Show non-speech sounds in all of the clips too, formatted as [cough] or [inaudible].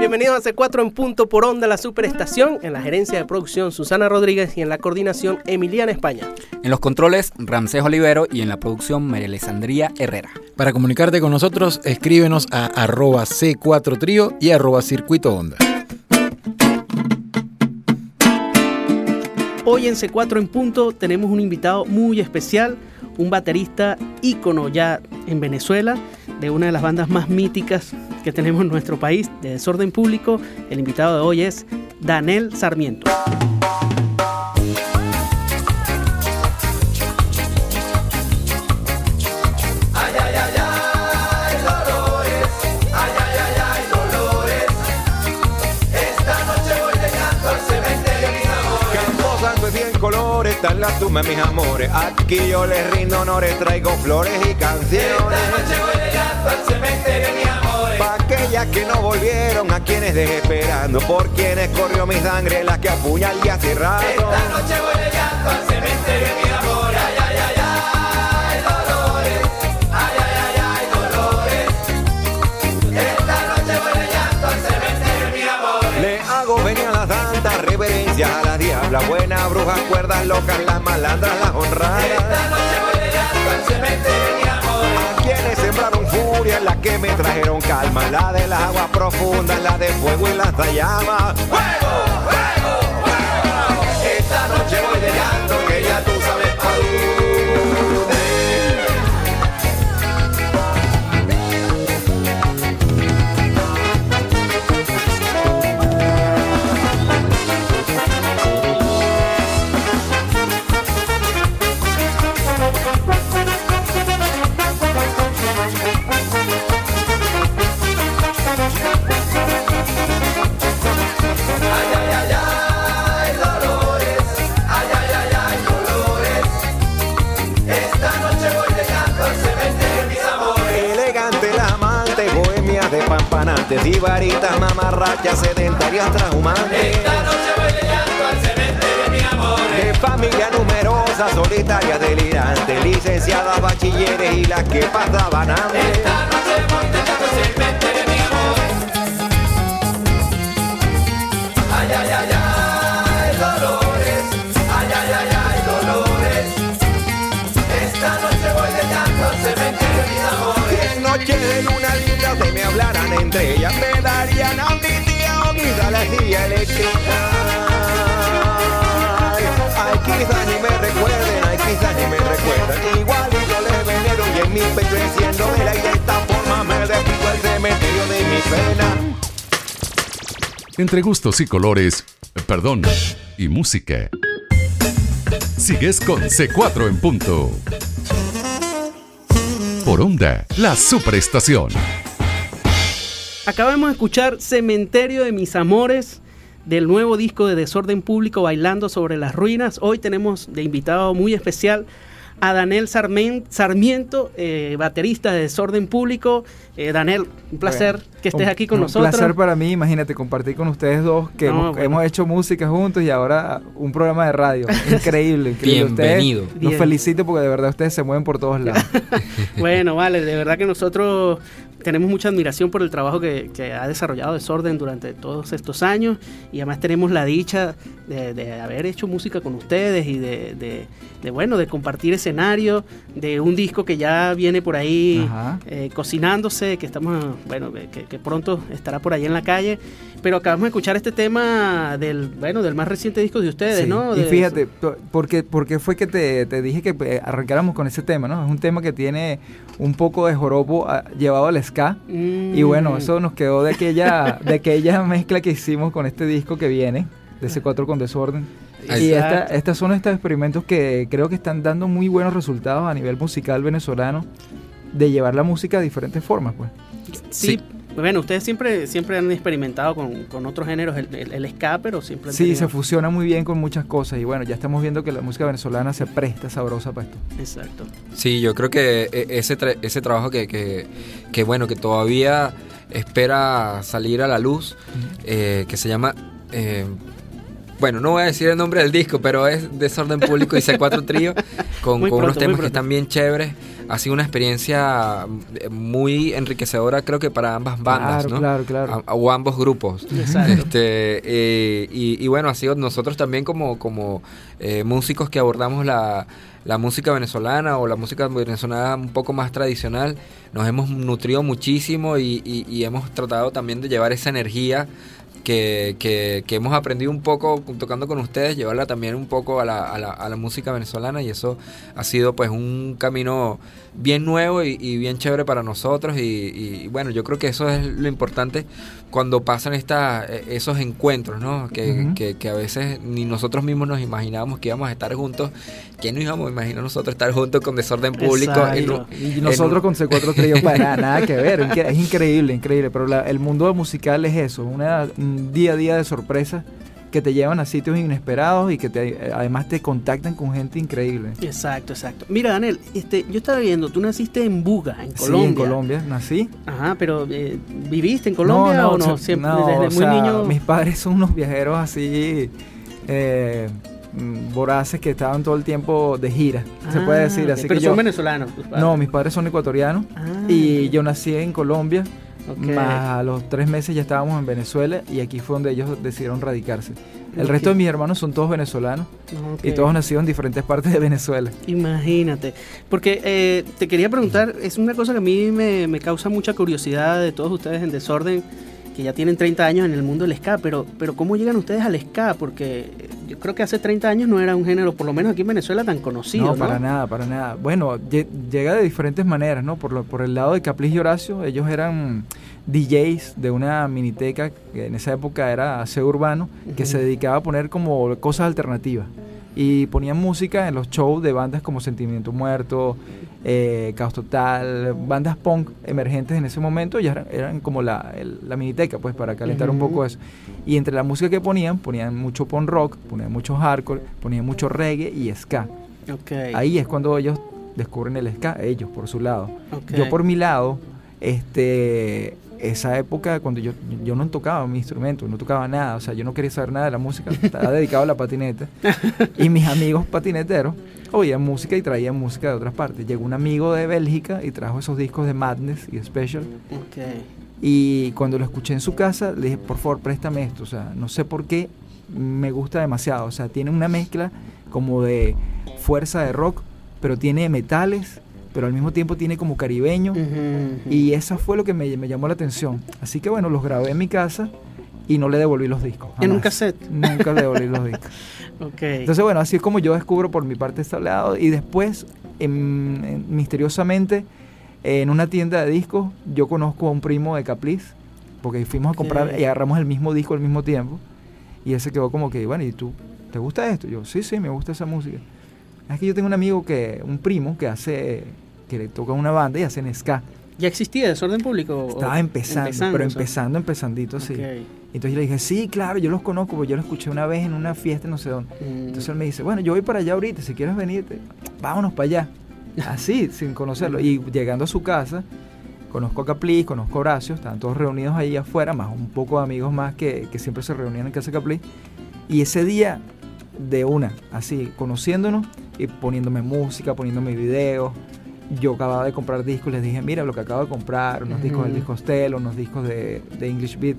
Bienvenidos a C4 en punto por onda, la superestación. En la gerencia de producción, Susana Rodríguez y en la coordinación, Emiliana España. En los controles, Ramsés Olivero y en la producción, María Alessandría Herrera. Para comunicarte con nosotros, escríbenos a arroba C4 Trío y arroba Circuito Onda. Hoy en C4 en punto tenemos un invitado muy especial, un baterista ícono ya en Venezuela, de una de las bandas más míticas que tenemos en nuestro país, de Desorden Público. El invitado de hoy es Daniel Sarmiento. en la tumba, mis amores. Aquí yo les rindo honores, traigo flores y canciones. Esta noche voy llegando al cementerio, mis amores. Aquellas que no volvieron, a quienes dejé esperando, por quienes corrió mi sangre, las que apuñalé hace rato. Esta noche voy llegando al cementerio, mis amores. Ay, ay, ay, ay, dolores. Ay, ay, ay, ay, dolores. Esta noche voy llegando al cementerio, mis amores. Le hago venir a la santa reverencia a la diabla, buena bruja, cuerdas locas, las malandras, las honradas. Esta noche voy llegando al cementerio, mis amores. A quienes sembraron furia, las que me trajeron calma, la de las aguas profundas, la de fuego y las de llama. ¡Fuego, fuego, fuego! Esta noche voy llegando, Gustos y colores, perdón, y música. Sigues con C4 en punto. Por onda, la superestación. Acabamos de escuchar Cementerio de mis amores del nuevo disco de Desorden Público Bailando sobre las ruinas. Hoy tenemos de invitado muy especial a Daniel Sarmen- Sarmiento, eh, baterista de Desorden Público. Eh, Daniel, un placer Bueno, que estés un- aquí con un nosotros. placer para mí, imagínate, compartir con ustedes dos que No, hemos, bueno. hemos hecho música juntos y ahora un programa de radio. [laughs] Increíble, increíble. Bienvenido. Ustedes, Bien. los felicito porque de verdad ustedes se mueven por todos lados. [laughs] Bueno, vale, de verdad que nosotros tenemos mucha admiración por el trabajo que, que ha desarrollado Desorden durante todos estos años y además tenemos la dicha de, de haber hecho música con ustedes y de, de- de, bueno, de compartir escenario, de un disco que ya viene por ahí eh, cocinándose, que estamos, bueno, que, que pronto estará por ahí en la calle, pero acabamos de escuchar este tema del, bueno, del más reciente disco de ustedes, Sí, ¿no? Y fíjate, po- porque, porque fue que te, te dije que eh, arrancáramos con ese tema, ¿no? Es un tema que tiene un poco de joropo ah, llevado al ska. Y bueno, eso nos quedó de aquella, de aquella [laughs] mezcla que hicimos con este disco que viene, de C4 con Desorden. Y esta, estas son estos experimentos que creo que están dando muy buenos resultados a nivel musical venezolano de llevar la música de diferentes formas, pues. Sí, bueno, ustedes siempre, siempre han experimentado con, con otros géneros, el, el, el ska, pero siempre Sí, tenido- se fusiona muy bien con muchas cosas y bueno, ya estamos viendo que la música venezolana se presta sabrosa para esto. Exacto. Sí, yo creo que e- ese, tra- ese trabajo que, que, que, bueno, que todavía espera salir a la luz, eh, que se llama... eh, bueno, no voy a decir el nombre del disco, pero es Desorden Público y C4 Trío, [laughs] con, con unos pronto, temas que están bien chéveres. Ha sido una experiencia eh, muy enriquecedora, creo que para ambas bandas, Claro, ¿no? claro, claro. A- o ambos grupos. Exacto. Este, eh, y, y bueno, ha sido nosotros también como, como eh, músicos que abordamos la, la música venezolana o la música venezolana un poco más tradicional, nos hemos nutrido muchísimo y, y- y hemos tratado también de llevar esa energía que, que- que hemos aprendido un poco tocando con ustedes, llevarla también un poco a la, a la- a la música venezolana y eso ha sido pues un camino bien nuevo y, y bien chévere para nosotros y, y, bueno, yo creo que eso es lo importante cuando pasan esta, eh, esos encuentros, ¿no? Que, que- que a veces ni nosotros mismos nos imaginábamos que íbamos a estar juntos. ¿Quién nos íbamos a imaginar nosotros estar juntos con Desorden Público? en. Y nosotros con C4 Trío, para nada, [laughs] nada que ver. Es increíble, increíble. Pero la- el mundo musical es eso, una, un día a día de sorpresas que te llevan a sitios inesperados y que te, además te contactan con gente increíble. Exacto, exacto. Mira, Daniel, este, yo estaba viendo, tú naciste en Buga, en Sí, Colombia. en Colombia nací. Ajá, pero eh, ¿viviste en Colombia o no? o sea, Siempre, no, desde o muy sea, niño. Mis padres son unos viajeros así eh, mm, voraces que estaban todo el tiempo de gira, se puede Ah, decir. ok, Así pero que son yo, venezolanos. tus padres. no, mis padres son ecuatorianos Ah, y yo nací en Colombia. Más a los tres meses ya estábamos en Venezuela y aquí fue donde ellos decidieron radicarse. El resto de mis hermanos son todos venezolanos y todos nacidos en diferentes partes de Venezuela. Imagínate, porque eh, te quería preguntar, es una cosa que a mí me, me causa mucha curiosidad de todos ustedes en Desorden, que ya tienen 30 años en el mundo del ska, pero, pero ¿cómo llegan ustedes al ska? Porque eh, yo creo que hace 30 años no era un género, por lo menos aquí en Venezuela, tan conocido, ¿no? no, para nada, para nada. Bueno, lle- llega de diferentes maneras, ¿no? Por, lo- por el lado de Capriz y Horacio, ellos eran DJs de una miniteca que en esa época era aseo urbano, que se dedicaba a poner como cosas alternativas. Y ponían música en los shows de bandas como Sentimiento Muerto, eh, Caos Total, bandas punk emergentes en ese momento, ya eran, eran como la, el- la miniteca, pues para calentar un poco eso. Y entre la música que ponían, ponían mucho punk rock, ponían mucho hardcore, ponían mucho reggae y ska. Ahí es cuando ellos descubren el ska, ellos por su lado. Yo por mi lado, este, esa época cuando yo, yo no tocaba mi instrumento, no tocaba nada, o sea, yo no quería saber nada de la música, [laughs] estaba dedicado a la patineta. Y mis amigos patineteros oían música y traían música de otras partes. Llegó un amigo de Bélgica y trajo esos discos de Madness y Special. Y cuando lo escuché en su casa, le dije, por favor, préstame esto. O sea, no sé por qué me gusta demasiado. O sea, tiene una mezcla como de fuerza de rock, pero tiene metales, pero al mismo tiempo tiene como caribeño. Y eso fue lo que me, me llamó la atención. Así que bueno, los grabé en mi casa y no le devolví los discos. ¿En un cassette? Nunca le devolví los discos. [laughs] Ok. Entonces, bueno, así es como yo descubro por mi parte este lado. Y después, en- en- misteriosamente, en una tienda de discos, yo conozco a un primo de Capliz, porque fuimos a comprar y agarramos el mismo disco al mismo tiempo. Y él se quedó como que, bueno, ¿y tú? ¿Te gusta esto? Yo, sí, sí, me gusta esa música. Es que yo tengo un amigo que, un primo, que hace, que le toca una banda y hacen ska. ¿Ya existía Desorden Público? Estaba empezando, pero o sea? empezando, empezandito, sí. Entonces yo le dije, sí, claro, yo los conozco, porque yo los escuché una vez en una fiesta, no sé dónde. Mm, Entonces él me dice, bueno, yo voy para allá ahorita, si quieres venirte, vámonos para allá. [laughs] Así, sin conocerlo. Y llegando a su casa, conozco a Capli, conozco a Horacio, estaban todos reunidos ahí afuera, más un poco de amigos más que, que siempre se reunían en casa de Capli. Y ese día, de una, así, conociéndonos y poniéndome música, poniéndome videos. Yo acababa de comprar discos, les dije, mira lo que acabo de comprar, unos discos del disco Stelo, unos discos de, de English Beat.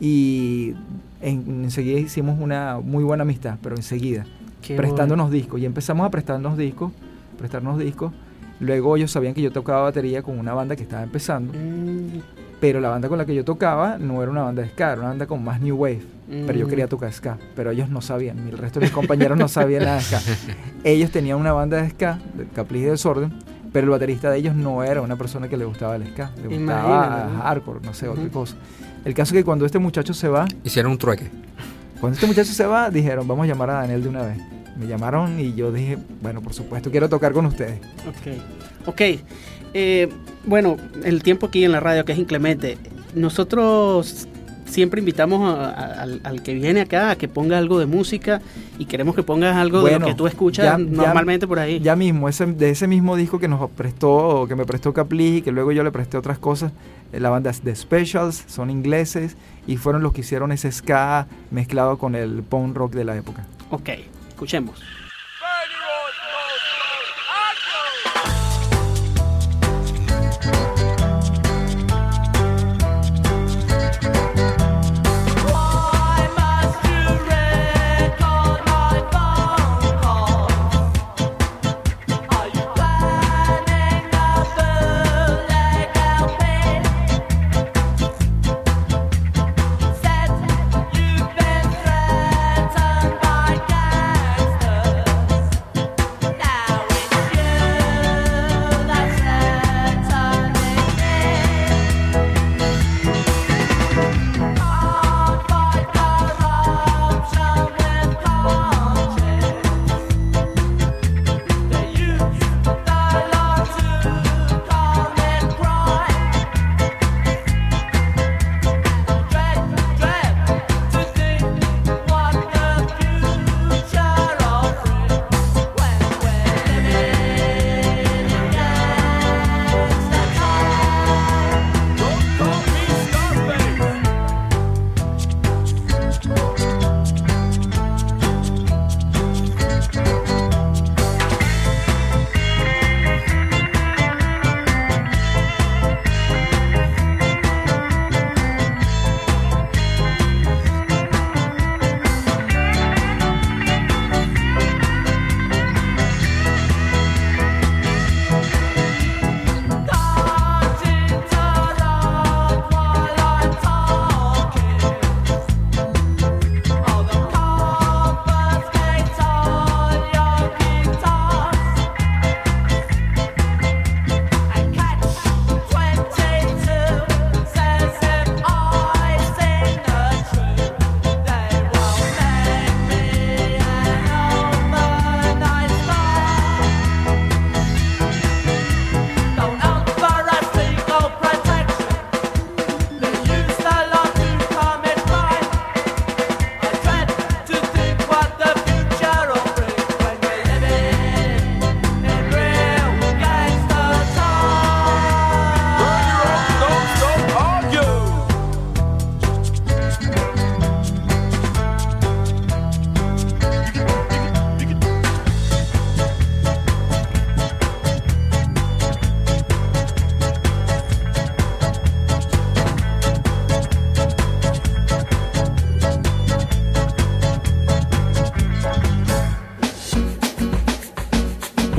Y en- enseguida hicimos una muy buena amistad, pero enseguida qué prestándonos discos y empezamos a prestarnos discos, prestarnos discos. Luego ellos sabían que yo tocaba batería con una banda que estaba empezando, bueno. Mm, pero la banda con la que yo tocaba no era una banda de ska, era una banda con más new wave. Pero yo mm. quería tocar ska, pero ellos no sabían, ni el resto de mis compañeros no sabían nada de ska. [laughs] Ellos tenían una banda de ska, de Capriz y Desorden, pero el baterista de ellos no era una persona que le gustaba el ska, le gustaba Imagínate, ¿no? hardcore, no sé, otra cosa. El caso es que cuando este muchacho se va, Hicieron un trueque. Cuando este muchacho se va, dijeron, vamos a llamar a Daniel de una vez. Me llamaron y yo dije, bueno, por supuesto, quiero tocar con ustedes. Ok. Ok. Eh, bueno, el tiempo aquí en la radio que es inclemente. Nosotros siempre invitamos a- a- al, al que viene acá a que ponga algo de música y queremos que pongas algo de lo que tú escuchas ya- ya- normalmente por ahí. Ya mismo, ese, de ese mismo disco que nos prestó, que me prestó Capli y que luego yo le presté otras cosas, eh, la banda The Specials, son ingleses y fueron los que hicieron ese ska mezclado con el punk rock de la época. Ok, escuchemos.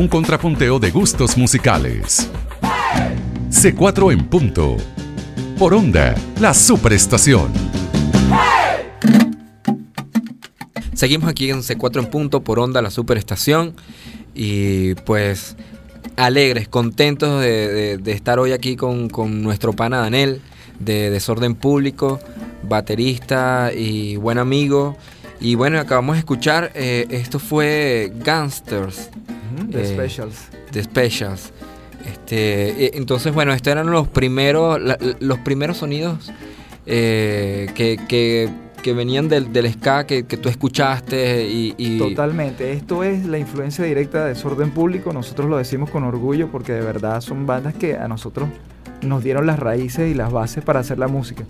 Contrapunteo de gustos musicales. C4 en punto. Por onda, la superestación. Seguimos aquí en C4 en punto por onda la superestación y pues alegres, contentos de, estar hoy aquí con, con nuestro pana Danel de Desorden Público, baterista y buen amigo. Y bueno, acabamos de escuchar, eh, esto fue Gangsters The Eh, Specials. de Specials. Este, eh, entonces, bueno, estos eran los primeros, la- los primeros sonidos eh, que, que- que venían del, del ska que, que tú escuchaste y, y- Totalmente. Esto es la influencia directa de Desorden Público. Nosotros lo decimos con orgullo porque de verdad son bandas que a nosotros nos dieron las raíces y las bases para hacer la música.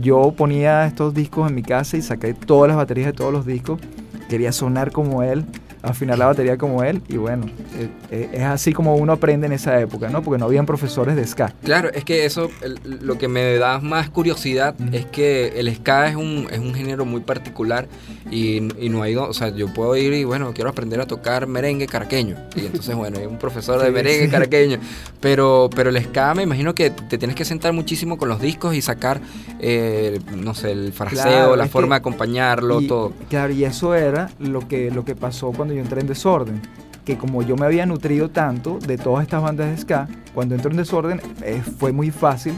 Yo ponía estos discos en mi casa y saqué todas las baterías de todos los discos. Quería sonar como él, afinar la batería como él. Y bueno, eh, eh, es así como uno aprende en esa época, ¿no? Porque no habían profesores de ska. Claro, es que eso, lo que me da más curiosidad es que el ska es un, es un género muy particular y, y no hay, o sea, yo puedo ir y bueno, quiero aprender a tocar merengue caraqueño. Y entonces, bueno, hay un profesor de Sí, merengue sí. caraqueño. Pero, pero el ska me imagino que te tienes que sentar muchísimo con los discos y sacar, eh, no sé, el fraseo, Claro, la forma que- de acompañarlo, y, todo. Claro, y eso era lo que, lo que pasó cuando yo entré en Desorden. Que como yo me había nutrido tanto de todas estas bandas de ska, cuando entro en Desorden eh, fue muy fácil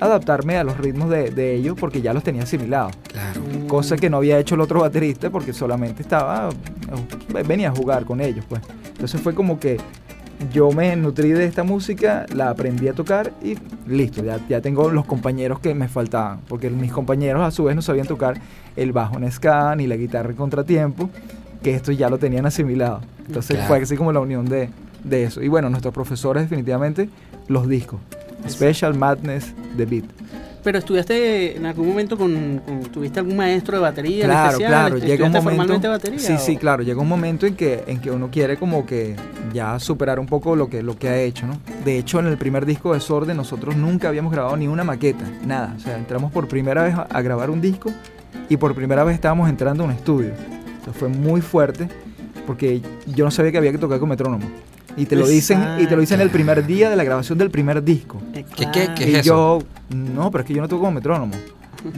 adaptarme a los ritmos de, de ellos porque ya los tenía asimilados. Claro. Cosa que no había hecho el otro baterista porque solamente estaba, eh, venía a jugar con ellos, pues. Entonces fue como que yo me nutrí de esta música, la aprendí a tocar y listo, ya, ya tengo los compañeros que me faltaban, porque mis compañeros a su vez no sabían tocar el bajo en ska ni la guitarra en contratiempo, que esto ya lo tenían asimilado. Entonces Claro. fue así como la unión de, de eso. Y bueno, nuestros profesores definitivamente los discos. Special Madness, The Beat. Pero estudiaste en algún momento con, con- tuviste algún maestro de batería Claro, especial? claro, ¿Estudiaste llega un momento. batería? sí, o- sí, claro, llega un momento en que, en que uno quiere como que ya superar un poco lo que, lo que ha hecho, ¿no? De hecho, en el primer disco de Desorden nosotros nunca habíamos grabado ni una maqueta, nada. O sea, entramos por primera vez a, a grabar un disco y por primera vez estábamos entrando a un estudio. Fue muy fuerte porque yo no sabía que había que tocar con metrónomo. Y te lo dicen, y te lo dicen el primer día de la grabación del primer disco. ¿Qué- qué- qué y yo, no, pero es que yo no toco con metrónomo.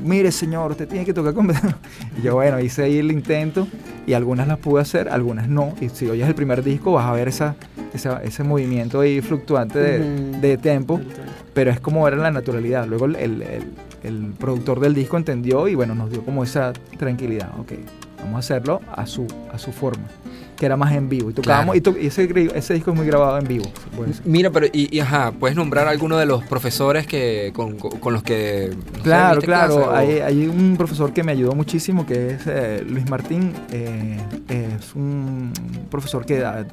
Mire, señor, usted tiene que tocar con metrónomo. Y yo, bueno, hice ahí el intento y algunas las pude hacer, algunas no. Y si oyes el primer disco vas a ver esa, esa- ese movimiento ahí fluctuante de, Ujú. de tempo, pero es como era la naturalidad. Luego el, el- el- el productor del disco entendió y bueno, nos dio como esa tranquilidad. Ok, vamos a hacerlo a su, a su forma, que era más en vivo. Y tocábamos, Claro. y, to- y ese, ese disco es muy grabado en vivo. Mira, pero y, y, ajá, puedes nombrar alguno de los profesores que con, con- los que no Claro, claro. clase o- Hay, hay un profesor que me ayudó muchísimo, que es eh, Luis Martín. eh, es un profesor que ah,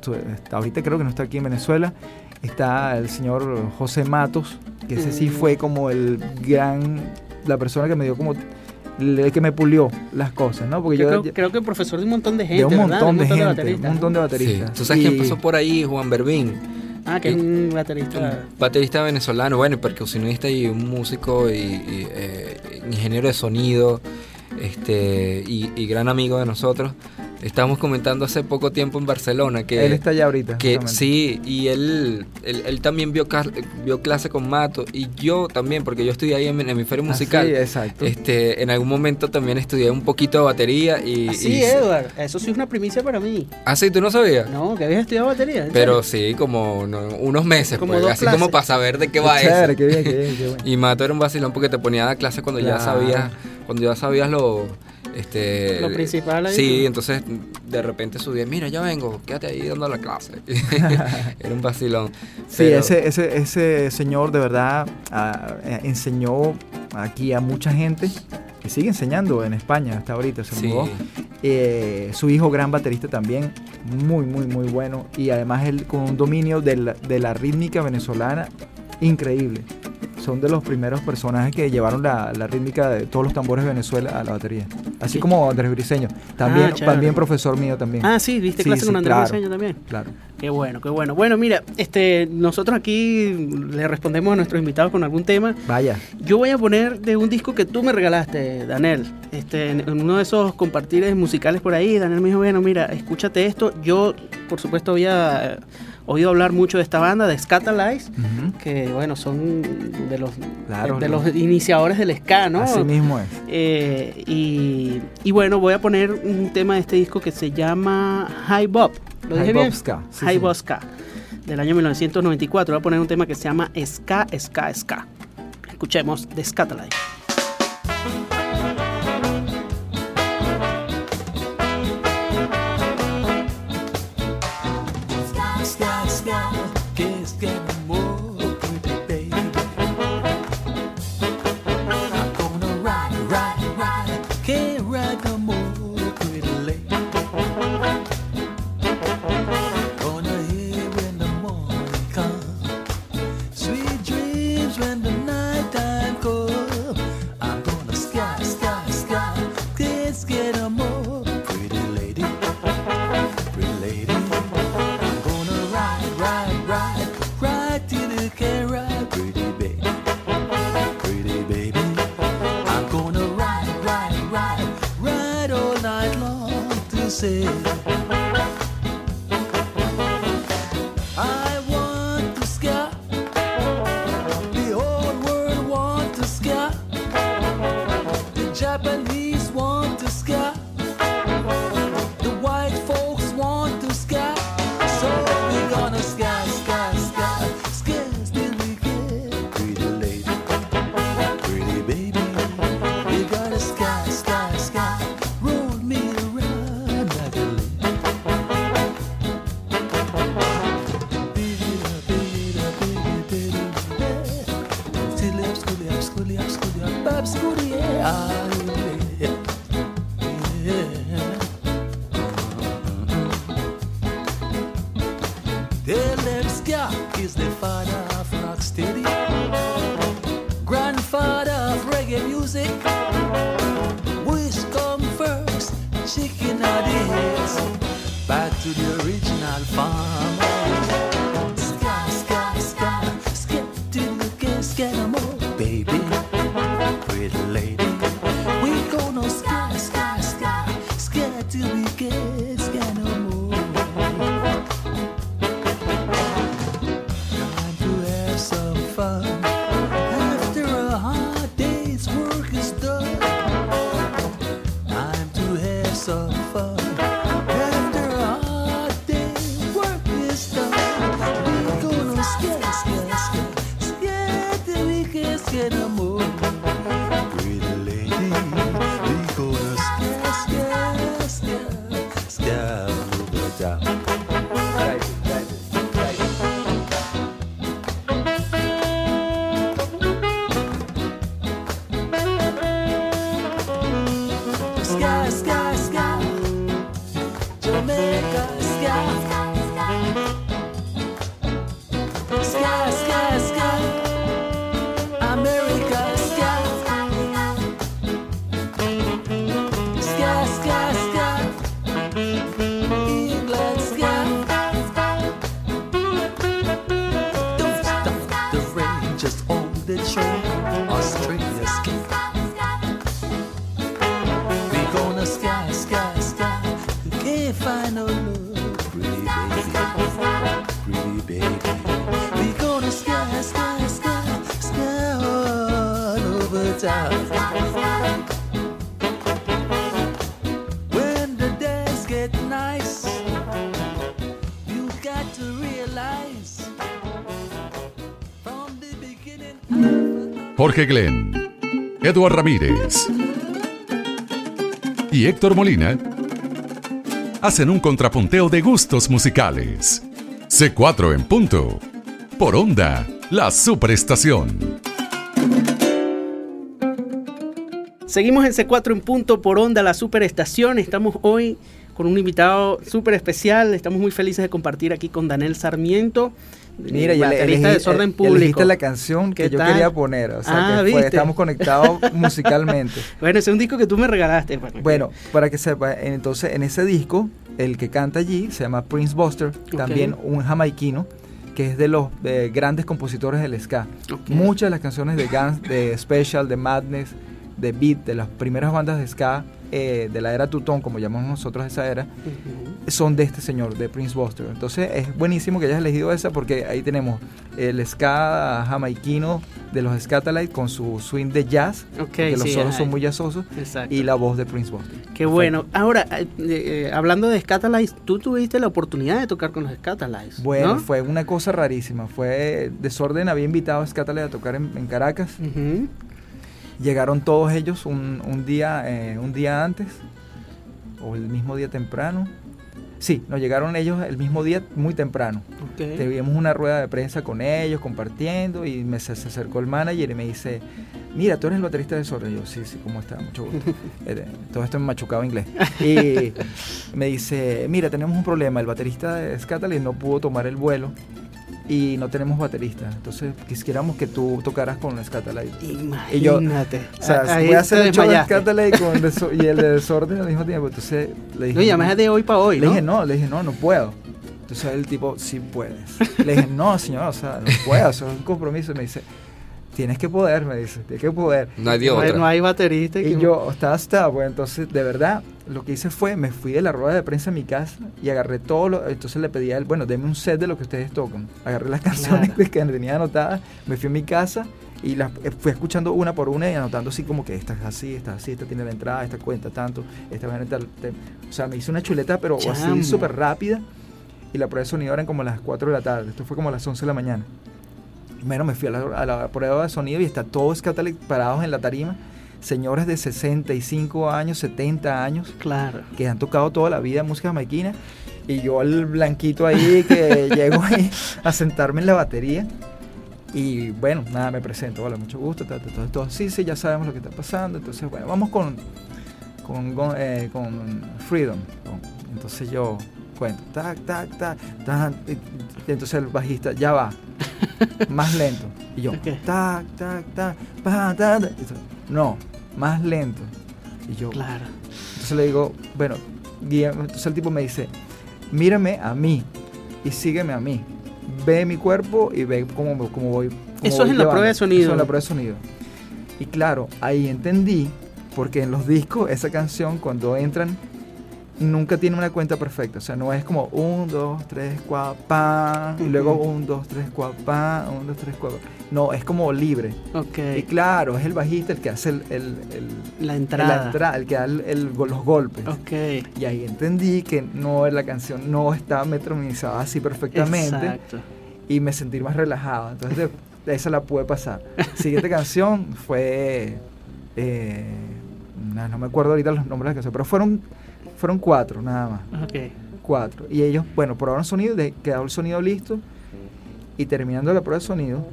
ahorita creo que no está aquí en Venezuela. Está el señor José Matos, que ese sí Mm. fue como el gran, la persona que me dio como, el que me pulió las cosas, ¿no? Porque Yo yo, creo, creo que profesor de un montón de gente. de un ¿verdad? montón de gente, un bateristas. montón de Sí. bateristas. ¿Tú sabes quién Y- pasó por ahí? Juan Berbín. Ah, que es un baterista. Un baterista venezolano, bueno, y percusionista y un músico y, y, eh, ingeniero de sonido, este, y, y gran amigo de nosotros. Estábamos comentando hace poco tiempo en Barcelona que, Él está allá ahorita. que sí, y él, él, él también vio, vio clase con Mato, y yo también, porque yo estudié ahí en el hemisferio Ah, sí, musical. exacto. Este, en algún momento también estudié un poquito de batería y... Así, y- Edward. Eso sí es una primicia para mí. Ah, sí, tú no sabías. No, que habías estudiado batería. ¿en Pero sí, como no, unos meses, Como pues, así como para saber de qué va eso. qué bien, qué bien, qué [laughs] bueno. Y Mato era un vacilón porque te ponía a dar clases cuando ya sabías, cuando ya sabías lo, este, Lo principal ahí, Sí, entonces de repente subí, mira, ya vengo, quédate ahí dando la clase. [laughs] [laughs] era un vacilón. Sí, Pero- ese, ese, ese señor de verdad ah, eh, enseñó aquí a mucha gente que sigue enseñando en España hasta ahorita, se Sí. mudó. Eh, su hijo, gran baterista también, muy, muy, muy bueno. Y además él con un dominio de la, de la rítmica venezolana increíble. Son de los primeros personajes que llevaron la, la rítmica de todos los tambores de Venezuela a la batería. Así Sí. como Andrés Briseño. También, Ah, también profesor mío también. Ah, sí, viste clase sí, con Andrés claro. Briseño también. Claro. Qué bueno, qué bueno. Bueno, mira, este, nosotros aquí le respondemos a nuestros invitados con algún tema. Vaya. Yo voy a poner de un disco que tú me regalaste, Daniel. Este, en uno de esos compartires musicales por ahí, Daniel me dijo, bueno, mira, escúchate esto. Yo por supuesto, había oído hablar mucho de esta banda, de Scatalize, que bueno, son de los, Claro, de ¿no? los iniciadores del ska, ¿no? Así mismo es. Eh, y, y bueno, voy a poner un tema de este disco que se llama High Bob. ¿Lo dije High Bob bien? Ska, sí, High sí. Bob Ska, del año 1994. Voy a poner un tema que se llama Ska, Ska, Ska. Escuchemos de Scatalize. você. Jorge Glenn, Edward Ramírez y Héctor Molina hacen un contrapunteo de gustos musicales. C4 en punto. Por onda, la superestación. Seguimos en C4 en punto por onda, la superestación. Estamos hoy con un invitado súper especial. Estamos muy felices de compartir aquí con Daniel Sarmiento, Mira, y baterista de elegí- Desorden Público. elegiste la canción que ¿Qué yo tal? quería poner. O sea, Ah, que estamos conectados [laughs] musicalmente. Bueno, ese es un disco que tú me regalaste. Bueno, Bueno, para que sepa, entonces en ese disco, el que canta allí se llama Prince Buster, también un jamaiquino, que es de los grandes compositores del ska. Muchas de las canciones de Guns, de Special, de Madness, de Beat, de las primeras bandas de ska eh, de la era Tutón, como llamamos nosotros esa era, son de este señor, de Prince Buster. Entonces es buenísimo que hayas elegido esa porque ahí tenemos el ska jamaiquino de los Scatalites con su swing de jazz, Ok, que los solos son muy jazzosos, Exacto. y la voz de Prince Buster. Qué bueno. Ahora, eh, eh, hablando de Scatalites, tú tuviste la oportunidad de tocar con los Scatalites. Bueno, ¿no? fue una cosa rarísima. Fue Desorden, había invitado a Scatalites a tocar en, en Caracas. Llegaron todos ellos un, un día, eh, un día antes, o el mismo día temprano. Sí, nos llegaron ellos el mismo día muy temprano. Ok. Tuvimos una rueda de prensa con ellos, compartiendo, y me, se, se acercó el manager y me dice, mira, tú eres el baterista de Zorro. Y yo, sí, sí, ¿cómo está? Mucho gusto. [laughs] Eh, todo esto en machucado inglés. Y [laughs] me dice, mira, tenemos un problema, el baterista de Scatalites no pudo tomar el vuelo y no tenemos baterista. Entonces quisiéramos que tú tocaras con Scatalites. Y yo, Imagínate. O sea, Ahí voy a hacer el show de con deso- y el de [laughs] Desorden al mismo tiempo. Entonces le dije, No, y además es de hoy para hoy, le ¿no? dije, no, le dije, no, no puedo. Entonces el tipo, sí puedes. Le dije, no, señor, o sea, no puedo, eso es un compromiso. Y me dice, tienes que poder, me dice, tienes que poder. No hay de no, hay, otra. no hay baterista. Y que- yo, está, está, pues entonces, de verdad, lo que hice fue, me fui de la rueda de prensa a mi casa y agarré todo lo, entonces le pedí a él, bueno, deme un set de lo que ustedes tocan. Agarré las [laughs] canciones Claro. que tenía anotadas, me fui a mi casa y las eh, fui escuchando una por una y anotando así como que esta es así, esta es así, esta tiene la entrada, esta cuenta tanto, esta va a tal, te- o sea, me hice una chuleta, pero Chamo. así súper rápida y la prueba de sonido eran como las 4 de la tarde, esto fue como a las 11 de la mañana. Bueno, me fui a la, a la prueba de sonido y está todos parados en la tarima, señores de 65 años, 70 años, Claro. que han tocado toda la vida música jamaiquina, y yo el blanquito ahí que [laughs] llego ahí a sentarme en la batería. Y bueno, nada, me presento, hola, mucho gusto, ta, ta, todo, sí, sí, ya sabemos lo que está pasando, entonces bueno, vamos con, con, con, eh, con Freedom. Entonces yo cuento, tac, tac, tac, tac, y- entonces el bajista, ya va, más lento. Y yo, [laughs] Ok. tac, tac, tac, pa, ta, ta. Y entonces, no, más lento. Y yo, Claro. entonces le digo, bueno, guíame. entonces el tipo me dice, mírame a mí y sígueme a mí. Ve mi cuerpo y ve cómo, cómo voy. cómo Eso voy es en la prueba de sonido. Eso es en la prueba de sonido. Y claro, ahí entendí, porque en los discos esa canción cuando entran nunca tiene una cuenta perfecta. O sea, no es como 1, 2, 3, 4, pa, y luego Ujú. 1, 2, 3, 4, pa, 1, 2, 3, 4. No, es como libre. Ok. Y claro, es el bajista el que hace el, el, el- La entrada. la entrada, el que da el- los golpes. Ok. Y ahí entendí que no la canción no estaba metronizada así perfectamente Exacto. y me sentí más relajado. Entonces de, de esa la pude pasar. Siguiente [laughs] canción fue eh, no, no me acuerdo ahorita los nombres de las canciones, pero fueron fueron cuatro nada más, Ok. cuatro. Y ellos, bueno, probaron sonido, quedó el sonido listo y terminando la prueba de sonido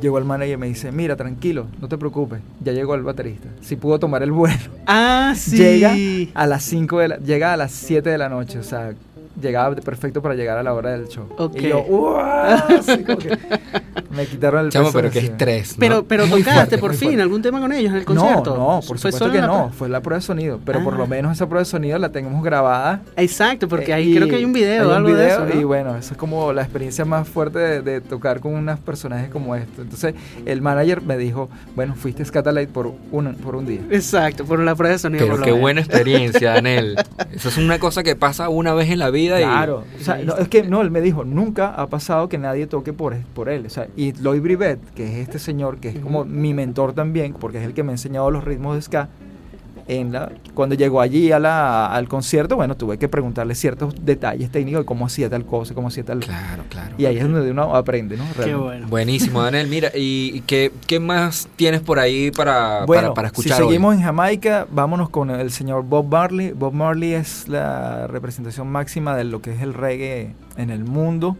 llegó el manager y me dice, mira, tranquilo, no te preocupes, ya llegó el baterista. Si pudo tomar el vuelo. Ah, sí. llega a las 5 de la, llega a las 7 de la noche, o sea, llegaba perfecto para llegar a la hora del show. Ok. Y yo, ¡uah! Así como que me quitaron el Chamo, peso pero qué estrés. ¿no? Pero, pero Muy tocaste fuerte, por fin fuerte. algún tema con ellos en el No, concierto. no, por Fue supuesto solo que no, fue la prueba de sonido, pero por Ah. lo menos esa prueba de sonido la tenemos grabada. Exacto, porque Eh, ahí y creo que hay un video hay un algo de video, eso, ¿no? Y bueno, eso es como la experiencia más fuerte de, de tocar con unos personajes como esto. Entonces, el manager me dijo, bueno, fuiste Scatalight por un, por un día. Exacto, por la prueba de sonido. Pero por qué buena experiencia, Anel. Eso es una cosa que pasa una vez en la vida Claro, o sea, no, es que no, él me dijo, nunca ha pasado que nadie toque por, por él. O sea, y Lloyd Brivet, que es este señor, que es como mi mentor también, porque es el que me ha enseñado los ritmos de ska, en la, cuando llegó allí a la, al concierto, bueno, tuve que preguntarle ciertos detalles técnicos de cómo hacía tal cosa, cómo hacía tal... Claro, claro. Y ahí es donde uno aprende, ¿no? Qué bueno. Buenísimo, Daniel. Mira, ¿y qué, qué más tienes por ahí para, Bueno, para, para escuchar si hoy? seguimos en Jamaica, vámonos con el señor Bob Marley. Bob Marley es la representación máxima de lo que es el reggae en el mundo.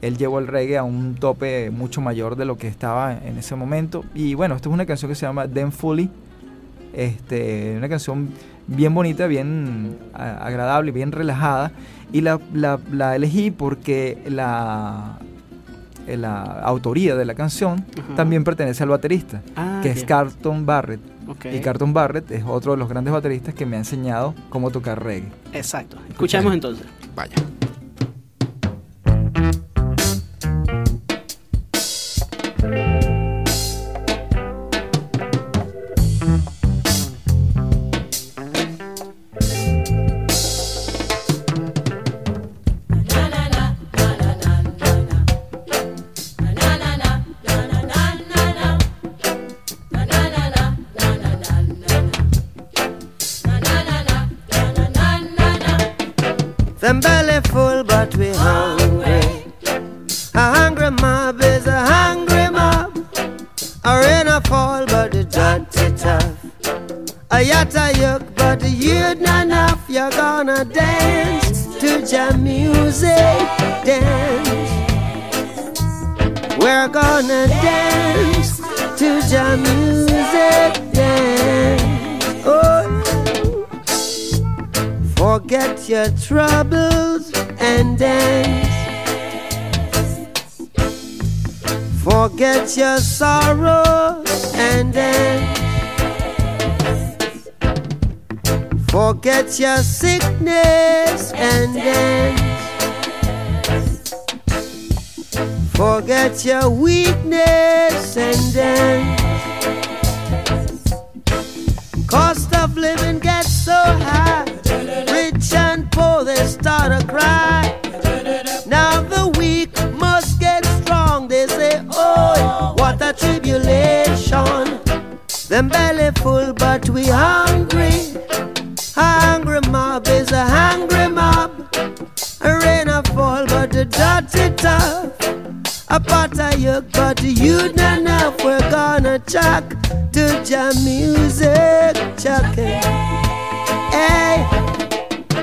Él llevó el reggae a un tope mucho mayor de lo que estaba en ese momento. Y bueno, esta es una canción que se llama Them Fully. Este, una canción bien bonita, bien a- agradable, bien relajada. Y la, la- la elegí porque la, la autoría de la canción Ajá. también pertenece al baterista Ah, que es. Carlton Barrett. Y Carlton Barrett es otro de los grandes bateristas que me ha enseñado cómo tocar reggae. Exacto. Escuchamos entonces. Vaya. But you not enough. We're gonna chuck to jam music, chucking. Hey,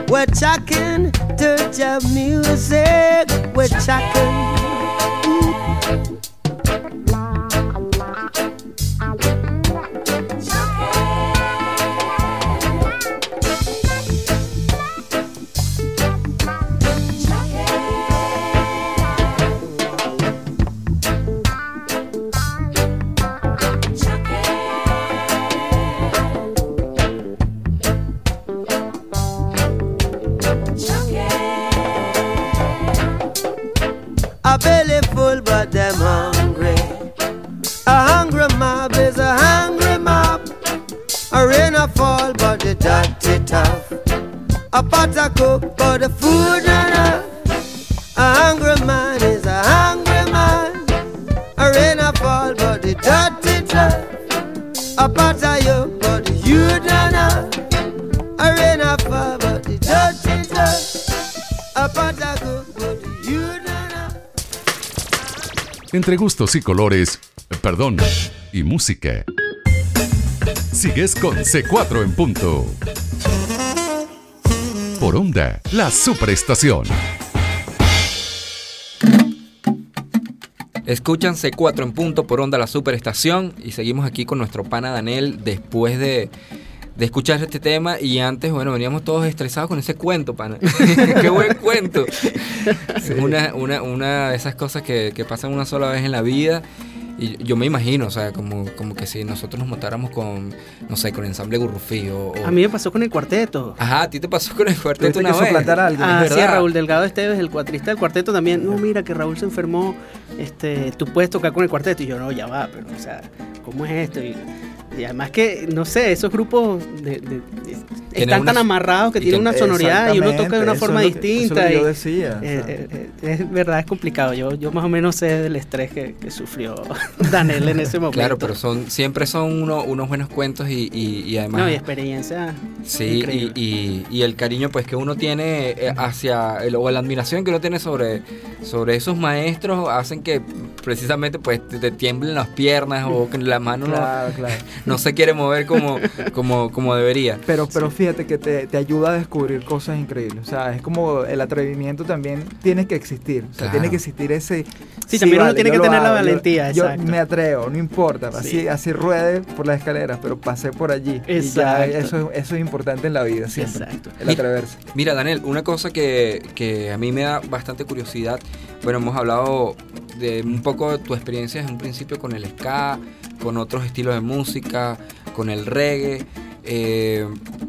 we're chucking Entre gustos y colores, perdón, y música. Sigues con C4 en punto. Por onda, la superestación. Escuchan C4 en punto por onda la superestación y seguimos aquí con nuestro pana Daniel después de, de escuchar este tema y antes, bueno, veníamos todos estresados con ese cuento, pana. [laughs] Qué buen cuento. Es una, una, una de esas cosas que, que pasan una sola vez en la vida. Y yo me imagino, o sea, como, como que si nosotros nos montáramos con, no sé, con ensamble Gurrufí o... o- A mí me pasó con el cuarteto. Ajá, a ti te pasó con el cuarteto una vez. a alguien. Ah, sí, verdad. Raúl Delgado Esteves, el cuatrista del cuarteto también. No, mira que Raúl se enfermó. Este, tú puedes tocar con el cuarteto. Y yo, no, ya va, pero, o sea, ¿cómo es esto? Y, y además que, no sé, esos grupos de- de- de- están una- tan amarrados que tienen que- una sonoridad y uno toca de una forma es eso es distinta. que yo decía, eh, eh, eh, es verdad, es complicado. Yo, yo más o menos sé del estrés que, que sufrió [laughs] Daniel en ese momento. Claro, pero son siempre son uno- unos buenos cuentos y, y- y además... No, y experiencia. Sí, y, increíble. y- y el cariño pues que uno tiene hacia, el- o la admiración que uno tiene sobre, sobre esos maestros hacen que precisamente pues te, te tiemblen las piernas o que la mano no- Claro, claro. [laughs] no, se quiere mover como, [laughs] como, como debería. Pero, pero fíjate que te, te ayuda a descubrir cosas increíbles. O sea, es como el atrevimiento también tiene que existir. O sea, Claro. tiene que existir ese. Sí, también uno tiene yo que tener la hago, valentía, Yo, exacto. me atrevo, no importa. Así, Sí. así ruede por las escaleras, pero pasé por allí. Y ya Exacto. eso, eso es importante en la vida siempre. Exacto. El atreverse. Mira, Daniel, una cosa que, que a mí me da bastante curiosidad, bueno, hemos hablado de un poco de tu experiencia desde un principio con el ska, con otros estilos de música, con el reggae, eh,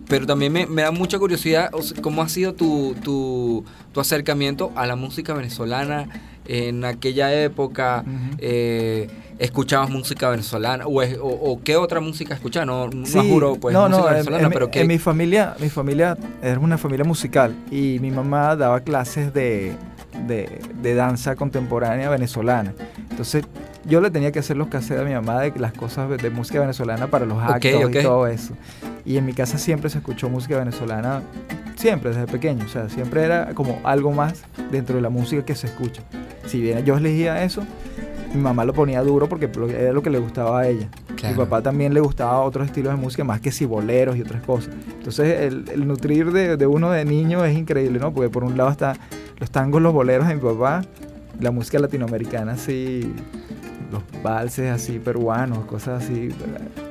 pero también me, me da mucha curiosidad o sea, cómo ha sido tu, tu, tu acercamiento a la música venezolana en aquella época. Eh, ¿Escuchabas música venezolana? ¿O, es- o- o qué otra música escuchabas? No, no Sí, juro, pues no, música no, venezolana, en, pero en mi familia, mi familia era una familia musical y mi mamá daba clases de, de, de danza contemporánea venezolana. Entonces yo le tenía que hacer los cassettes a mi mamá de las cosas de, música venezolana para los actos ok. y todo eso. Y en mi casa siempre se escuchó música venezolana siempre, desde pequeño. O sea, siempre era como algo más dentro de la música que se escucha. Si bien yo elegía eso, mi mamá lo ponía duro porque era lo que le gustaba a ella. Claro. Mi papá también le gustaba otros estilos de música, más que si boleros y otras cosas. Entonces, el, el nutrir de, de uno de niño es increíble, ¿no? Porque por un lado está los tangos, los boleros de mi papá, la música latinoamericana así, los valses así peruanos, cosas así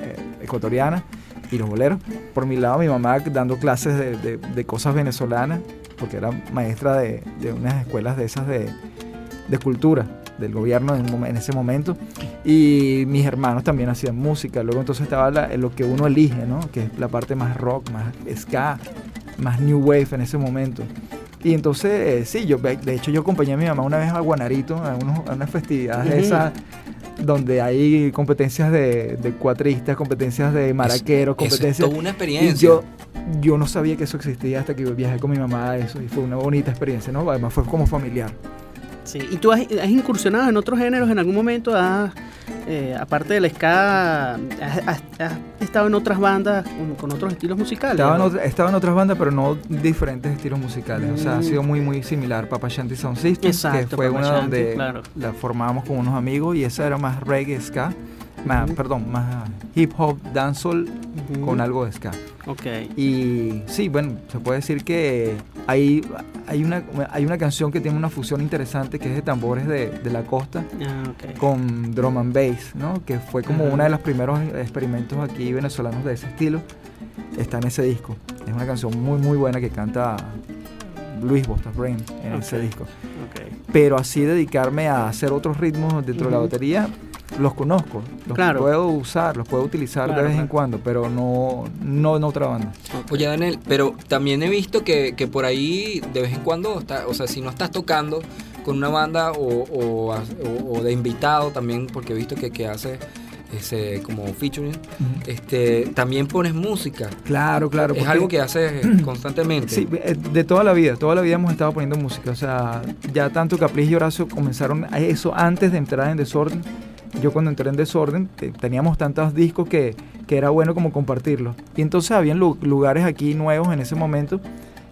eh, ecuatorianas y los boleros. Por mi lado, mi mamá dando clases de, de- de cosas venezolanas, porque era maestra de, de unas escuelas de esas de, cultura del gobierno en, en ese momento. Y mis hermanos también hacían música. Luego entonces estaba la- lo que uno elige, ¿no? Que es la parte más rock, más ska, más new wave en ese momento. Y entonces, eh, sí, yo de hecho yo acompañé a mi mamá una vez a Guanarito, a, unos- a unas festividades de Ujú. esas donde hay competencias de, de cuatristas, competencias de maraqueros, Eso es competencias... toda una y experiencia. yo, yo no sabía que eso existía hasta que viajé con mi mamá a eso y fue una bonita experiencia, ¿no? Además fue como familiar. Sí. ¿Y tú has, has incursionado en otros géneros en algún momento? ¿Has, eh, aparte del ska, has, has- estado en otras bandas con, con otros estilos musicales? Estaba en, ¿no? otra- estaba en otras bandas, pero no diferentes estilos musicales. O sea, ha Mm. sido muy, muy similar. Papa Shanty Sound System, que Exacto, fue Papa una Shanty, donde claro. la formábamos con unos amigos y esa era más reggae, ska. Ujú. Perdón, más hip hop, dancehall Ujú. con algo de ska. Ok. Y sí, bueno, se puede decir que hay, hay, una, hay una canción que tiene una fusión interesante que es de tambores de, de la costa Ah, ok. con drum and bass, ¿no? Que fue como Ajá. uno de los primeros experimentos aquí venezolanos de ese estilo. Está en ese disco. Es una canción muy muy buena que canta Luis Bostabrain en ese Ok. disco. ok. Pero así dedicarme a hacer otros ritmos dentro de la batería, los conozco, los Claro. puedo usar, los puedo utilizar Claro, de vez en claro. cuando, pero no, no en otra banda. Oye, Daniel, pero también he visto que, que por ahí de vez en cuando, está- o sea, si no estás tocando con una banda o, o, o- o de invitado también, porque he visto que, que hace ese como featuring, este, también pones música. Claro, claro. es algo que haces [clears throat] constantemente. Sí, eh, de toda la vida, toda la vida hemos estado poniendo música. O sea, ya tanto Capriz y Horacio comenzaron eso antes de entrar en Desorden. Yo cuando entré en Desorden te- teníamos tantos discos que, que era bueno como compartirlos. Y entonces habían lu- lugares aquí nuevos en ese momento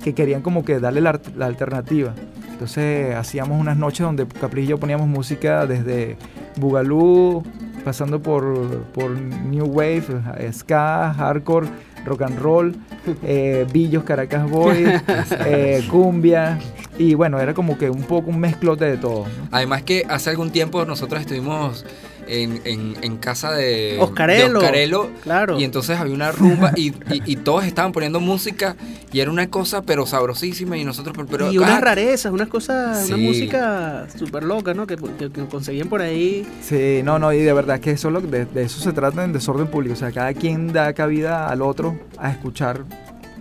que querían como que darle la, la alternativa. Entonces hacíamos unas noches donde Capriz y yo poníamos música desde Bugalú, pasando por, por New Wave, Ska, Hardcore, Rock and Roll, [laughs] eh, Billos, Caracas Boys, [laughs] eh, Cumbia. Y bueno, era como que un poco un mezclote de todo. ¿no? Además que hace algún tiempo nosotros estuvimos en, en- en casa de Oscarelo. de Oscarelo, Claro. y entonces había una rumba y, y- y todos estaban poniendo música y era una cosa pero sabrosísima y nosotros pero, pero- y unas ah, rarezas, unas cosas, Sí. una música súper loca, ¿no? Que, que- que conseguían por ahí. Sí, no, no, y de verdad que eso es lo que- de, de eso se trata en desorden público. O sea, cada quien da cabida al otro a escuchar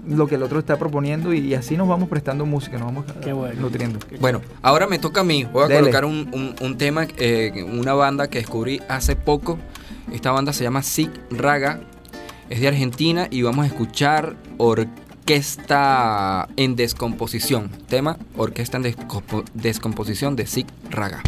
lo que el otro está proponiendo y, así nos vamos prestando música, nos vamos Qué bueno. nutriendo. Bueno, ahora me toca a mí. Voy a Dele. colocar un, un- un tema, eh, una banda que descubrí hace poco. Esta banda se llama Sig Raga. Es de Argentina y vamos a escuchar Orquesta en Descomposición. Tema Orquesta en Descompo- Descomposición de Sig Raga.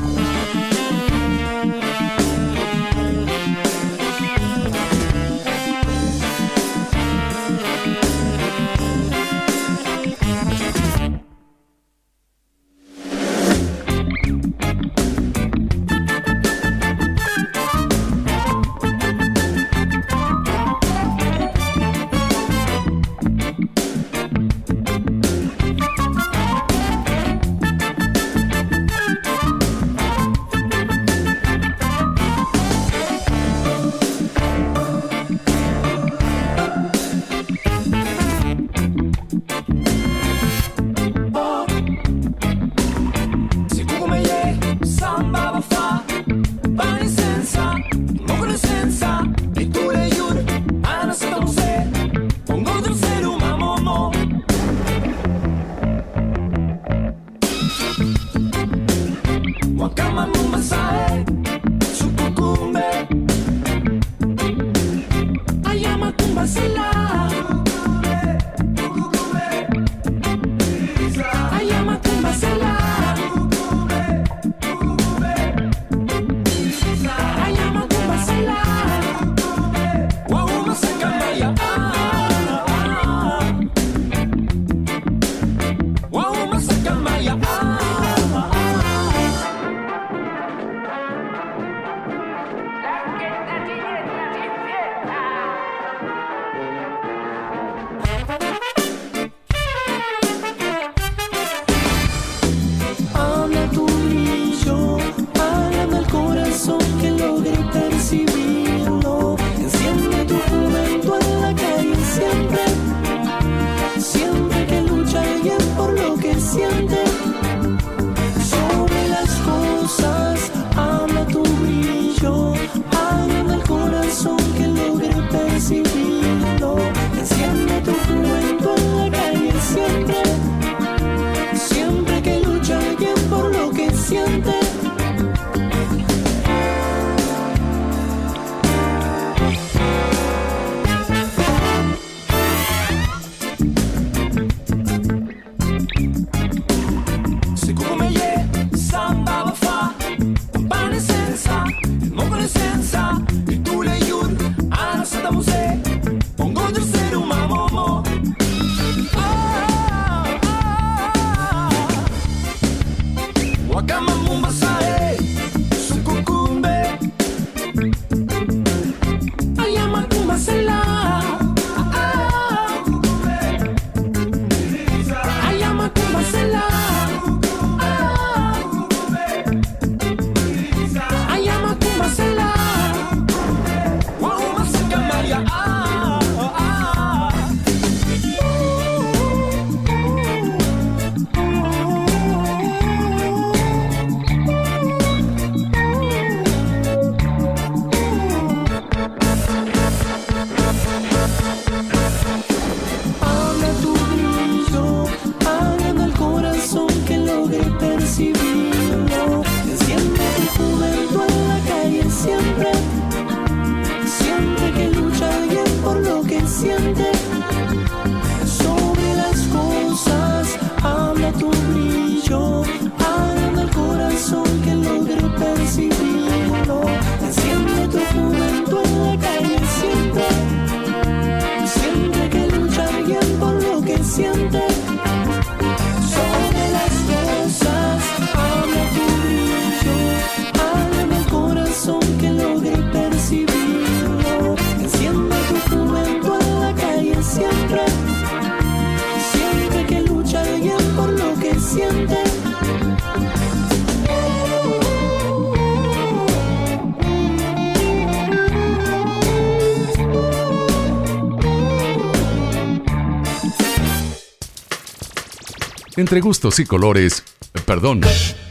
Entre gustos y colores, perdón,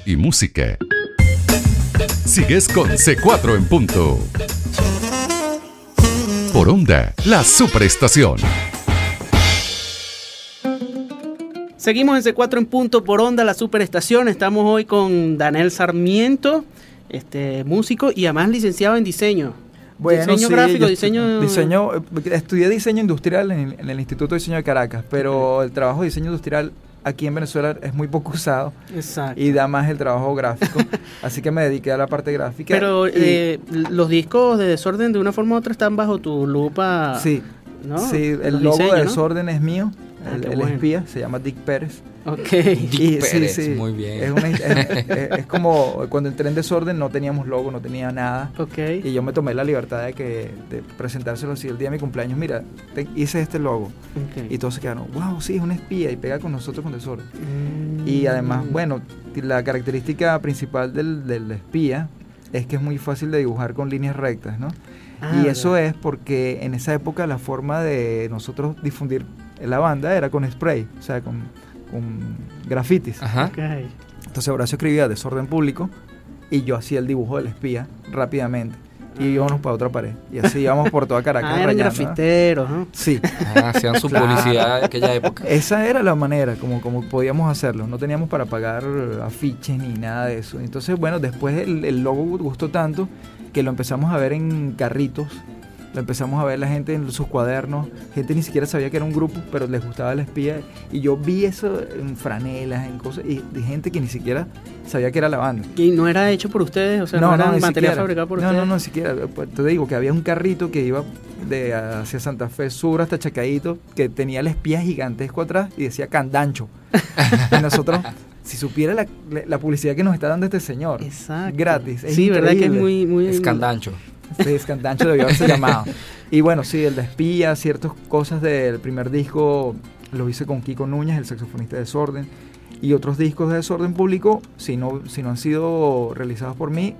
y música. Sigues con C4 en punto. Por onda, la superestación. Seguimos en C4 en punto por onda, la superestación. Estamos hoy con Daniel Sarmiento, este músico y además licenciado en diseño. diseño sí, gráfico, diseño... diseño, eh, estudié diseño industrial en, en el Instituto de Diseño de Caracas, pero el trabajo de diseño industrial aquí en Venezuela es muy poco usado Exacto. y da más el trabajo gráfico, [laughs] así que me dediqué a la parte gráfica. Pero y- eh, los discos de desorden de una forma u otra están bajo tu lupa. sí, ¿no? sí, el logo diseños, de ¿no? desorden es mío, Ah, el, el bueno. espía se llama Dick Pérez. Ok. [laughs] Dick Pérez, muy bien. Es, una- es- es- es como cuando entré en desorden no teníamos logo, no tenía nada. Ok. Y yo me tomé la libertad de que de presentárselo así el día de mi cumpleaños. Mira, te- hice este logo. ok. Y todos se quedaron, wow, sí, es una espía y pega con nosotros con desorden. Mm. Y además, bueno, la característica principal del, del espía es que es muy fácil de dibujar con líneas rectas, ¿no? Ah, y eso ¿verdad? es porque en esa época la forma de nosotros difundir la banda era con spray, o sea, con, con grafitis. Ajá. Entonces Horacio escribía desorden público y yo hacía el dibujo del espía rápidamente. Y íbamos para otra pared. Y así íbamos por toda [laughs] Caracas. Ah, eran grafiteros, ¿no? Sí. Ah, hacían su Claro. publicidad de aquella época. [laughs] Esa era la manera como, como podíamos hacerlo. No teníamos para pagar afiches ni nada de eso. Entonces, bueno, después el, el logo gustó tanto que lo empezamos a ver en carritos. Lo empezamos a ver la gente en sus cuadernos. Gente ni siquiera sabía que era un grupo, pero les gustaba el espía. Y yo vi eso en franelas, en cosas. Y de gente que ni siquiera sabía que era la banda. ¿Y no era hecho por ustedes? O sea, no, era ni material siquiera. fabricado por no, ustedes. No, no, ni siquiera. Pues, te digo que había un carrito que iba de hacia Santa Fe Sur hasta Chacaíto, que tenía el espía gigantesco atrás y decía Candancho. [laughs] y nosotros, si supiera la, la publicidad que nos está dando este señor, Exacto. gratis. es sí, verdad que es muy, muy. Escandancho. Sí, es Candancho debió haberse llamado. Y bueno, sí, el de espía, ciertas cosas del primer disco lo hice con Kiko Núñez, el saxofonista de Desorden. Y otros discos de Desorden Público, si no, si no han sido realizados por mí,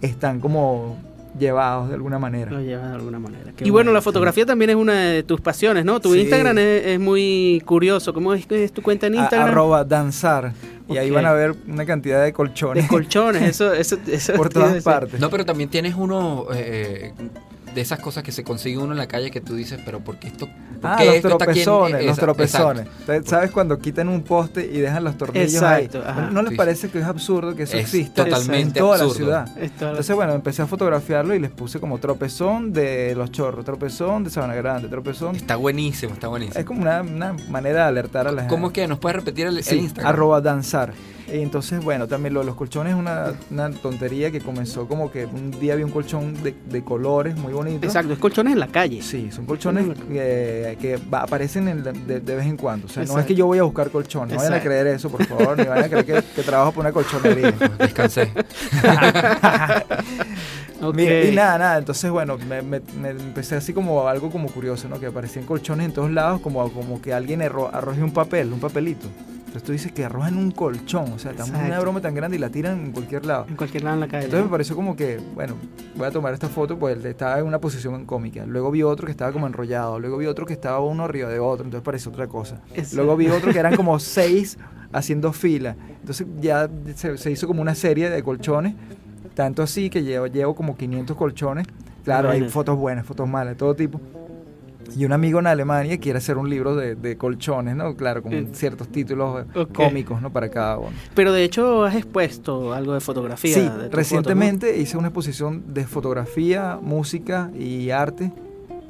están como llevados de alguna manera. Lo llevas de alguna manera. Qué y bueno, bueno, la sí. fotografía también es una de tus pasiones, ¿no? Tu Sí. Instagram es, es muy curioso. ¿Cómo es, es tu cuenta en A- Instagram? arroba danzar. Y ahí van a ver una cantidad de colchones de colchones, eso, eso, [laughs] eso por todas partes. No, pero también tienes uno eh, de esas cosas que se consigue uno en la calle que tú dices, pero ¿por qué esto? por Ah, qué los esto está aquí en- tropezones, los tropezones. exacto. Entonces, ¿Sabes cuando quitan un poste y dejan los tornillos Exacto, ahí? ajá. ¿No, no les parece que es absurdo que eso Es exista totalmente en toda la ciudad? Entonces, bueno, empecé a fotografiarlo y les puse como tropezón de Los Chorros, tropezón de Sabana Grande, tropezón. Está buenísimo, está buenísimo. Es como una, una manera de alertar a la gente. ¿Cómo es que nos puedes repetir el, Instagram? arroba danzar. Y entonces, bueno, también lo de los colchones es una, una tontería que comenzó como que un día vi un colchón de, de colores muy bonito. Exacto, es colchones en la calle. Sí, son colchones que, que va- aparecen en la- de, de vez en cuando. O sea, no es que yo voy a buscar colchones. No vayan a creer eso, por favor. Ni vayan a creer que, [laughs] que trabajo por una colchonería. [laughs] Descansé. [laughs] Ok. Mira, y nada, nada. Entonces, bueno, me, me- me empecé así como algo como curioso, ¿no? Que aparecían colchones en todos lados, como, como que alguien arroje un papel, un papelito. Entonces tú dices que arrojan un colchón. O sea, estamos en una broma tan grande y la tiran en cualquier lado. En cualquier lado en la calle. Entonces me pareció como que, bueno, voy a tomar esta foto, pues estaba en una posición cómica. Luego vi otro que estaba como enrollado. Luego vi otro que estaba uno arriba de otro. Entonces pareció otra cosa. Luego vi otro que eran como [laughs] seis haciendo fila. Entonces ya se, se hizo como una serie de colchones. Tanto así que llevo, llevo como 500 colchones. Claro, hay fotos buenas, fotos malas, todo tipo. Y un amigo en Alemania quiere hacer un libro de, de colchones, ¿no? Claro, con ciertos títulos eh, cómicos, ¿no? Para cada uno. Pero de hecho has expuesto algo de fotografía. Sí, de recientemente hice una exposición de fotografía, música y arte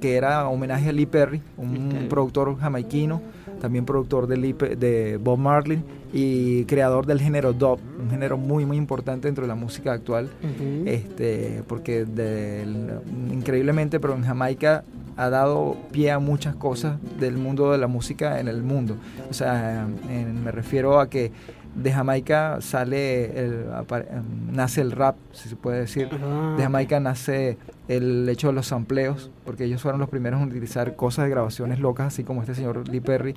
que era homenaje a Lee Perry, un productor jamaiquino, también productor de, de Bob Marley y creador del género dub, un género muy muy importante dentro de la música actual. Ujú. Este, porque del- increíblemente, pero en Jamaica ha dado pie a muchas cosas del mundo de la música en el mundo. O sea, en- me refiero a que de Jamaica sale, el, em, nace el rap, si se puede decir. Ah, De Jamaica nace el hecho de los sampleos, porque ellos fueron los primeros en utilizar cosas de grabaciones locas, así como este señor Lee Perry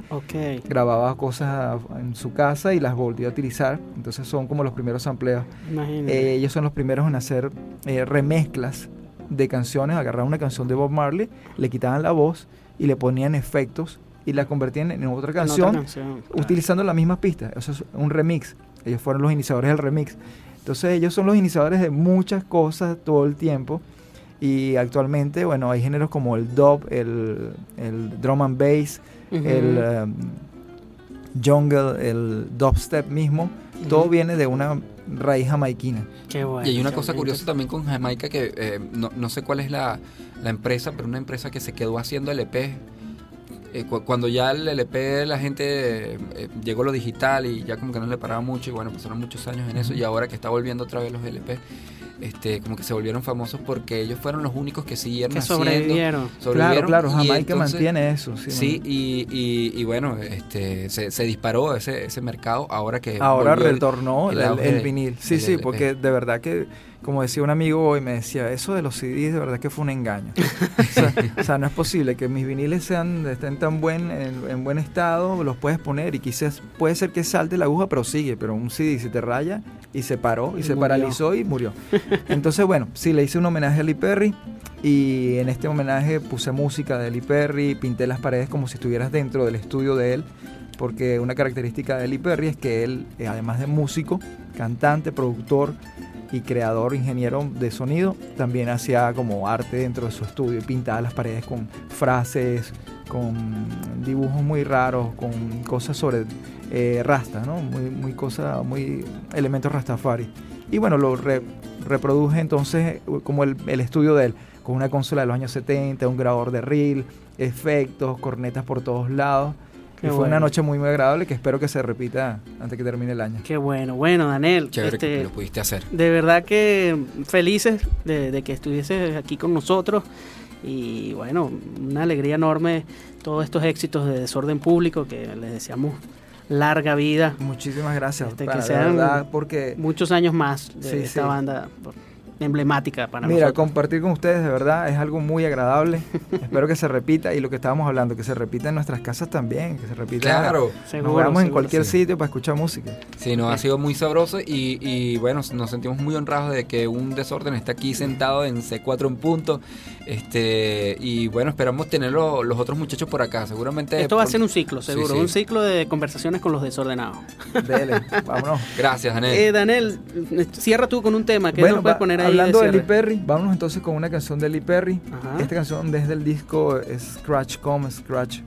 grababa cosas en su casa y las volvió a utilizar. Entonces son como los primeros sampleos. Eh, ellos son los primeros en hacer eh, remezclas de canciones, agarraban una canción de Bob Marley, le quitaban la voz y le ponían efectos y la convertían en otra En otra canción canción, claro. utilizando las mismas pistas. Eso es un remix. Ellos fueron los iniciadores del remix. Entonces ellos son los iniciadores de muchas cosas todo el tiempo. Y actualmente, bueno, hay géneros como el dub, el, el drum and bass, el um, jungle, el dubstep mismo. Todo viene de una raíz jamaiquina. Qué bueno. Y hay una cosa curiosa también con Jamaica que eh, no, no sé cuál es la, la empresa, pero una empresa que se quedó haciendo LP. Eh, cu- cuando ya el LP la gente eh, eh, llegó lo digital y ya como que no le paraba mucho y bueno, pasaron muchos años en eso y ahora que está volviendo otra vez los LP, este, como que se volvieron famosos porque ellos fueron los únicos que siguieron Que haciendo. sobrevivieron. Claro, sobrevivieron, claro, Jamaica entonces- mantiene eso. Sí, y, y, y bueno, este, se, se disparó ese, ese mercado ahora que Ahora el- retornó el el, vinil. Sí, sí, porque de verdad que, como decía un amigo hoy, me decía, eso de los CDs de verdad que fue un engaño. [laughs] o, sea, o sea, no es posible que mis viniles sean estén tan buen en, en buen estado, los puedes poner y quizás puede ser que salte la aguja, pero sigue, pero un CD se te raya y se paró y, Y se murió. paralizó y murió. Entonces, bueno, sí, le hice un homenaje a Lee Perry y en este homenaje puse música de Lee Perry, pinté las paredes como si estuvieras dentro del estudio de él, porque una característica de Lee Perry es que él, eh, además de músico, cantante, productor y creador, ingeniero de sonido, también hacía como arte dentro de su estudio pintaba las paredes con frases, con dibujos muy raros, con cosas sobre eh, rasta, ¿no? Muy, muy cosa, muy elementos rastafari. Y bueno, lo re- reproduje entonces como el estudio de él, con una consola de los años 70, un grabador de reel, efectos, cornetas por todos lados. Qué y fue bueno. una noche muy, muy agradable que espero que se repita antes que termine el año. Qué bueno. Bueno, Daniel. Chévere este, que lo pudiste hacer. de verdad que felices de, de que estuvieses aquí con nosotros. Y bueno, una alegría enorme todos estos éxitos de desorden público que les deseamos larga vida, Muchísimas gracias. Este, que para- de sean verdad, porque muchos años más de Sí, esta sí. banda emblemática para Mira, nosotros. compartir con ustedes de verdad es algo muy agradable. [laughs] Espero que se repita y lo que estábamos hablando, que se repita en nuestras casas también, que se repita. Claro. Nos Seguro, en cualquier sí. sitio para escuchar música. Sí, nos ha sido muy sabroso y, y, bueno, nos sentimos muy honrados de que un desorden esté aquí sentado en C4 en punto. Este, y bueno, esperamos tener lo- los otros muchachos por acá. Seguramente. Esto va a ser un ciclo, seguro, sí. un ciclo de conversaciones con los desordenados. Dele, [laughs] vámonos. Gracias, Anel. Eh, Daniel, cierra tú con un tema que Bueno, nos puedes poner ahí. Hablando de, de Lee? Perry, vámonos entonces con una canción de Lee Perry. Ajá. Esta canción desde el disco Scratch Come, Scratch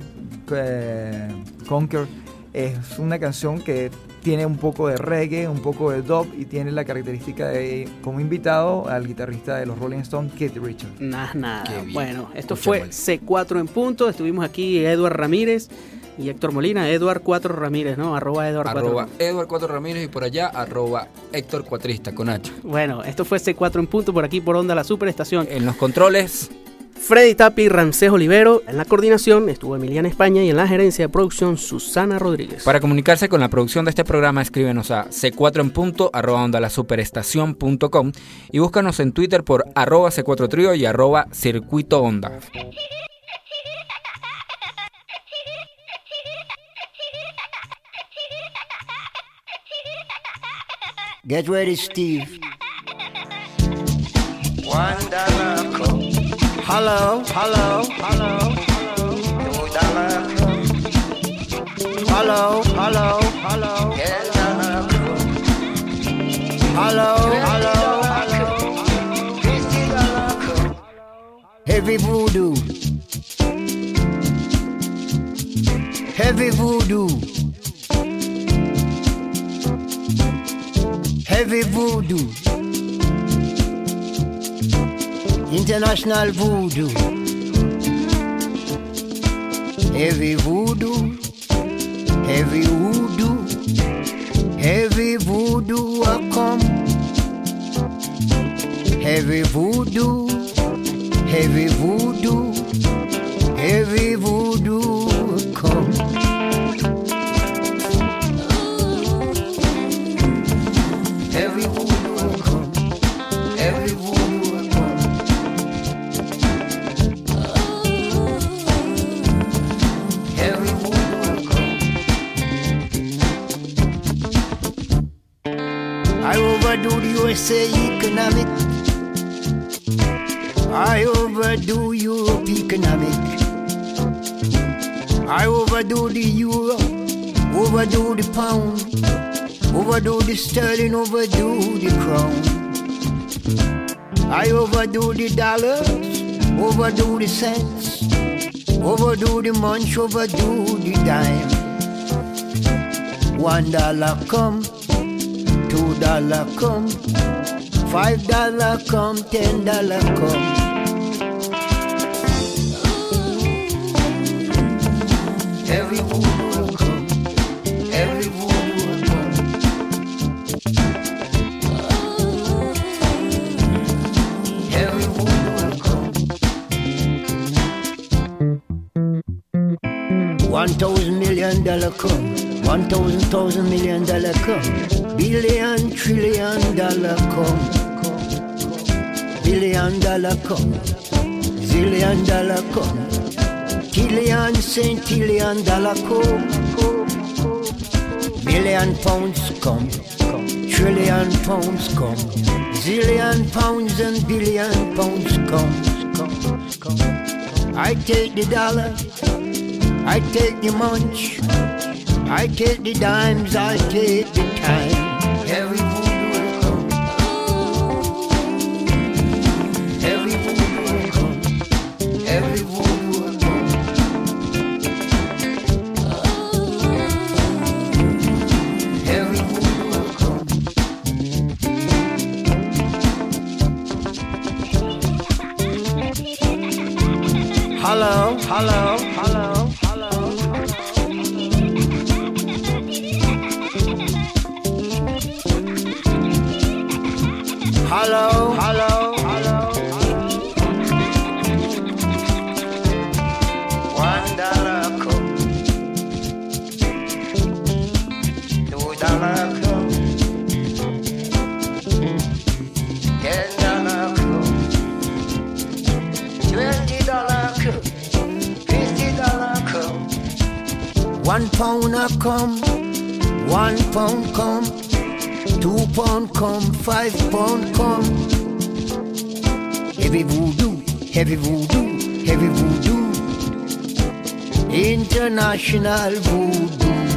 eh, Conquer. Es una canción que tiene un poco de reggae, un poco de dub y tiene la característica de como invitado al guitarrista de los Rolling Stones, Keith Richards. Nada, nada. Bueno, esto fue C4 en punto. Estuvimos aquí Eduard Ramírez y Héctor Molina. Eduard 4 Ramírez, ¿no? Arroba Eduard 4. Arroba Edward 4 Ramírez y por allá arroba Héctor Cuatrista con H. Bueno, esto fue C4 en punto por aquí por Onda La Superestación. En los controles, Freddy Tapi, Ramsés Olivero. En la coordinación estuvo Emiliana España y en la gerencia de producción Susana Rodríguez. para comunicarse con la producción de este programa, escríbenos a c4 en punto arroba onda la superestación.com y búscanos en Twitter por arroba c4 trío y arroba circuito onda. Get ready, Steve. One dollar coat. Hello, hello, hello. Two dollar coat. Hello, hello, hello. Ten dollar coat. Hello, hello, hello. Fifty dollar coat. Heavy voodoo. Heavy voodoo. Heavy voodoo. International voodoo. heavy voodoo, heavy voodoo, heavy voodoo a come, heavy voodoo, heavy voodoo, heavy voodoo USA economic. I overdo Europe economic. I overdo the euro, overdo the pound, overdo the sterling, overdo the crown. I overdo the dollars, overdo the cents, overdo the munch, overdo the dime. One dollar come, two dollar come, five dollar come, ten dollar come. Every voodoo will come, every voodoo will come. Every voodoo will come. One thousand million dollar come, one thousand thousand million dollar come, billion trillion dollar come, billion dollar come, zillion dollar come, tillion centillion dollar come, million pounds come, trillion pounds come, zillion pounds and billion pounds come. I take the dollar. I take the munch, I take the dimes, I take the time. Every voodoo will come. Every voodoo will come. Every voodoo will come. Every voodoo will come. Hello, hello, 5.com. Heavy voodoo, heavy voodoo, heavy voodoo. International voodoo.